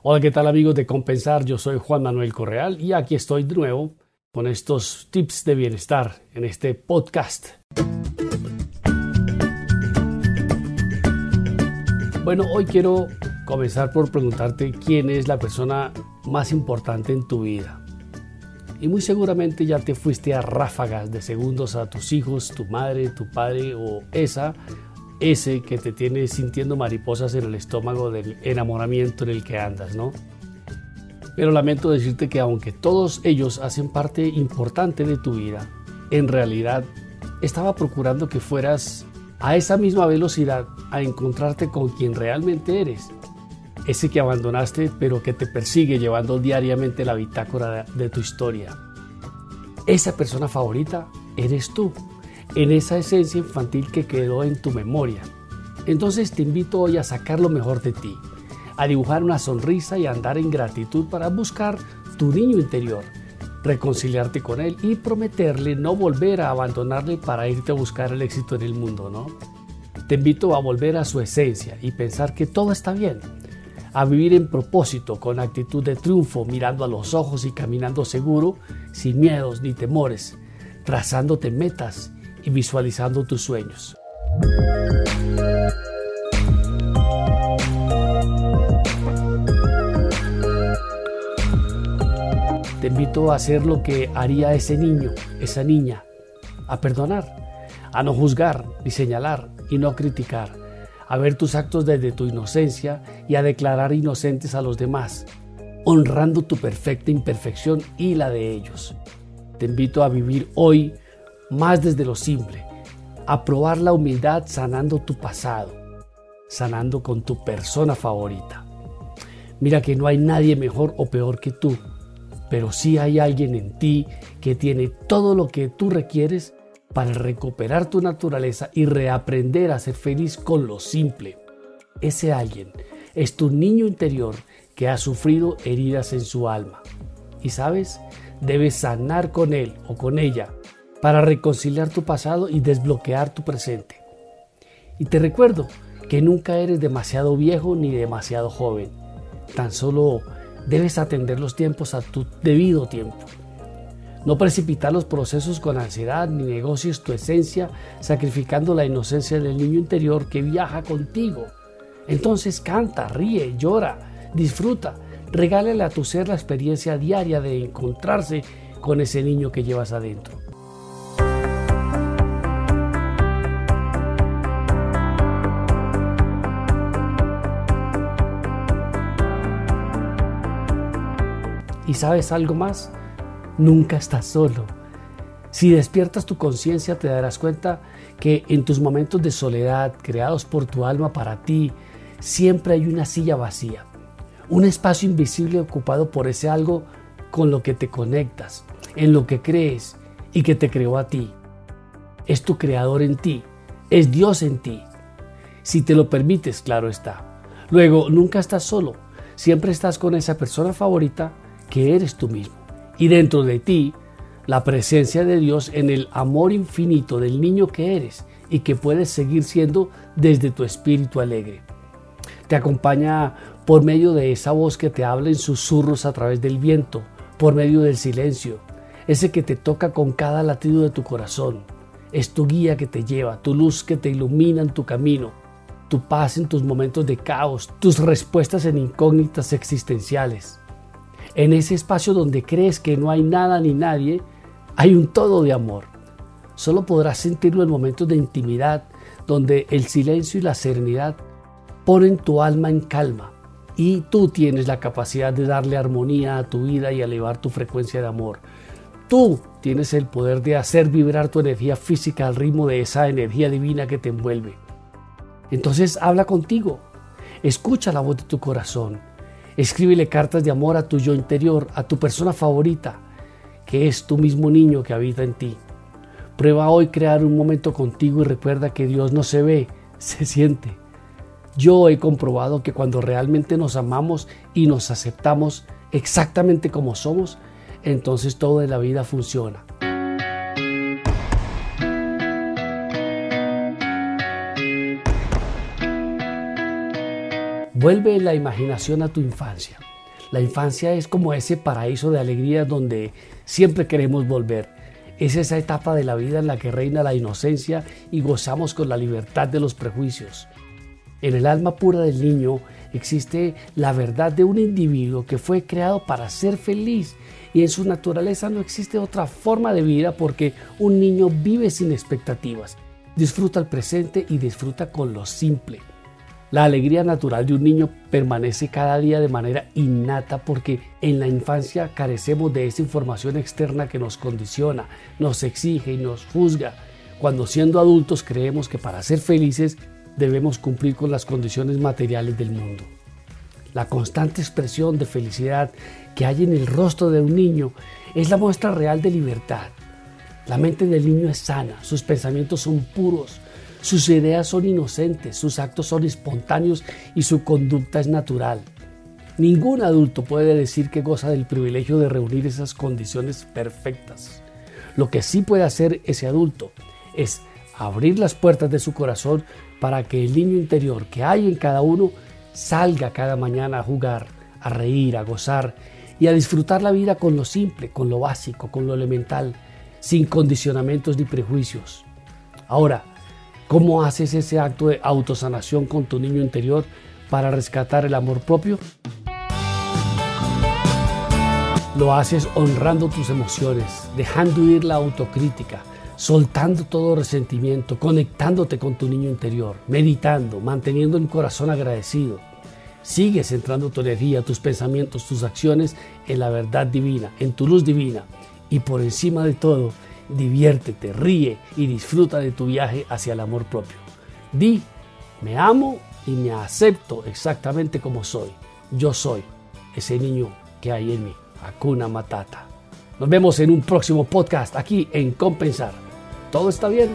Hola, ¿qué tal amigos de Compensar? Yo soy Juan Manuel Correal y aquí estoy de nuevo con estos tips de bienestar en este podcast. Bueno, hoy quiero comenzar por preguntarte quién es la persona más importante en tu vida. Y muy seguramente ya te fuiste a ráfagas de segundos a tus hijos, tu madre, tu padre o esa ese que te tiene sintiendo mariposas en el estómago del enamoramiento en el que andas, ¿no? Pero lamento decirte que aunque todos ellos hacen parte importante de tu vida, en realidad estaba procurando que fueras a esa misma velocidad a encontrarte con quien realmente eres. Ese que abandonaste pero que te persigue llevando diariamente la bitácora de tu historia. Esa persona favorita eres tú en esa esencia infantil que quedó en tu memoria. Entonces te invito hoy a sacar lo mejor de ti, a dibujar una sonrisa y a andar en gratitud para buscar tu niño interior, reconciliarte con él y prometerle no volver a abandonarle para irte a buscar el éxito en el mundo, ¿no? Te invito a volver a su esencia y pensar que todo está bien, a vivir en propósito, con actitud de triunfo, mirando a los ojos y caminando seguro, sin miedos ni temores, trazándote metas visualizando tus sueños. Te invito a hacer lo que haría ese niño, esa niña, a perdonar, a no juzgar ni señalar y no criticar, a ver tus actos desde tu inocencia y a declarar inocentes a los demás, honrando tu perfecta imperfección y la de ellos. Te invito a vivir hoy más desde lo simple, a probar la humildad sanando tu pasado, sanando con tu persona favorita. Mira que no hay nadie mejor o peor que tú, pero sí hay alguien en ti que tiene todo lo que tú requieres para recuperar tu naturaleza y reaprender a ser feliz con lo simple. Ese alguien es tu niño interior que ha sufrido heridas en su alma. Y sabes, debes sanar con él o con ella para reconciliar tu pasado y desbloquear tu presente. Y te recuerdo que nunca eres demasiado viejo ni demasiado joven. Tan solo debes atender los tiempos a tu debido tiempo. No precipitar los procesos con ansiedad ni negocies tu esencia sacrificando la inocencia del niño interior que viaja contigo. Entonces canta, ríe, llora, disfruta, regálale a tu ser la experiencia diaria de encontrarse con ese niño que llevas adentro. ¿Y sabes algo más? Nunca estás solo. Si despiertas tu conciencia te darás cuenta que en tus momentos de soledad creados por tu alma para ti, siempre hay una silla vacía, un espacio invisible ocupado por ese algo con lo que te conectas, en lo que crees y que te creó a ti. Es tu creador en ti, es Dios en ti. Si te lo permites, claro está. Luego, nunca estás solo, siempre estás con esa persona favorita que eres tú mismo. Y dentro de ti, la presencia de Dios en el amor infinito del niño que eres y que puedes seguir siendo desde tu espíritu alegre. Te acompaña por medio de esa voz que te habla en susurros a través del viento, por medio del silencio, ese que te toca con cada latido de tu corazón. Es tu guía que te lleva, tu luz que te ilumina en tu camino, tu paz en tus momentos de caos, tus respuestas en incógnitas existenciales. En ese espacio donde crees que no hay nada ni nadie, hay un todo de amor. Solo podrás sentirlo en momentos de intimidad, donde el silencio y la serenidad ponen tu alma en calma y tú tienes la capacidad de darle armonía a tu vida y elevar tu frecuencia de amor. Tú tienes el poder de hacer vibrar tu energía física al ritmo de esa energía divina que te envuelve. Entonces habla contigo, escucha la voz de tu corazón Escríbele cartas de amor a tu yo interior, a tu persona favorita, que es tu mismo niño que habita en ti. Prueba hoy crear un momento contigo y recuerda que Dios no se ve, se siente. Yo he comprobado que cuando realmente nos amamos y nos aceptamos exactamente como somos, entonces todo en la vida funciona. Vuelve la imaginación a tu infancia. La infancia es como ese paraíso de alegría donde siempre queremos volver. Es esa etapa de la vida en la que reina la inocencia y gozamos con la libertad de los prejuicios. En el alma pura del niño existe la verdad de un individuo que fue creado para ser feliz y en su naturaleza no existe otra forma de vida porque un niño vive sin expectativas, disfruta el presente y disfruta con lo simple. La alegría natural de un niño permanece cada día de manera innata porque en la infancia carecemos de esa información externa que nos condiciona, nos exige y nos juzga. Cuando siendo adultos creemos que para ser felices debemos cumplir con las condiciones materiales del mundo. La constante expresión de felicidad que hay en el rostro de un niño es la muestra real de libertad. La mente del niño es sana, sus pensamientos son puros, sus ideas son inocentes, sus actos son espontáneos y su conducta es natural. Ningún adulto puede decir que goza del privilegio de reunir esas condiciones perfectas. Lo que sí puede hacer ese adulto es abrir las puertas de su corazón para que el niño interior que hay en cada uno salga cada mañana a jugar, a reír, a gozar y a disfrutar la vida con lo simple, con lo básico, con lo elemental, sin condicionamientos ni prejuicios. Ahora, ¿Cómo haces ese acto de autosanación con tu niño interior para rescatar el amor propio? Lo haces honrando tus emociones, dejando ir la autocrítica, soltando todo resentimiento, conectándote con tu niño interior, meditando, manteniendo el corazón agradecido. Sigues centrando tu energía, tus pensamientos, tus acciones en la verdad divina, en tu luz divina. Y por encima de todo, diviértete, ríe y disfruta de tu viaje hacia el amor propio. Di, me amo y me acepto exactamente como soy. Yo soy ese niño que hay en mí. Hakuna Matata. Nos vemos en un próximo podcast aquí en Compensar. ¿Todo está bien?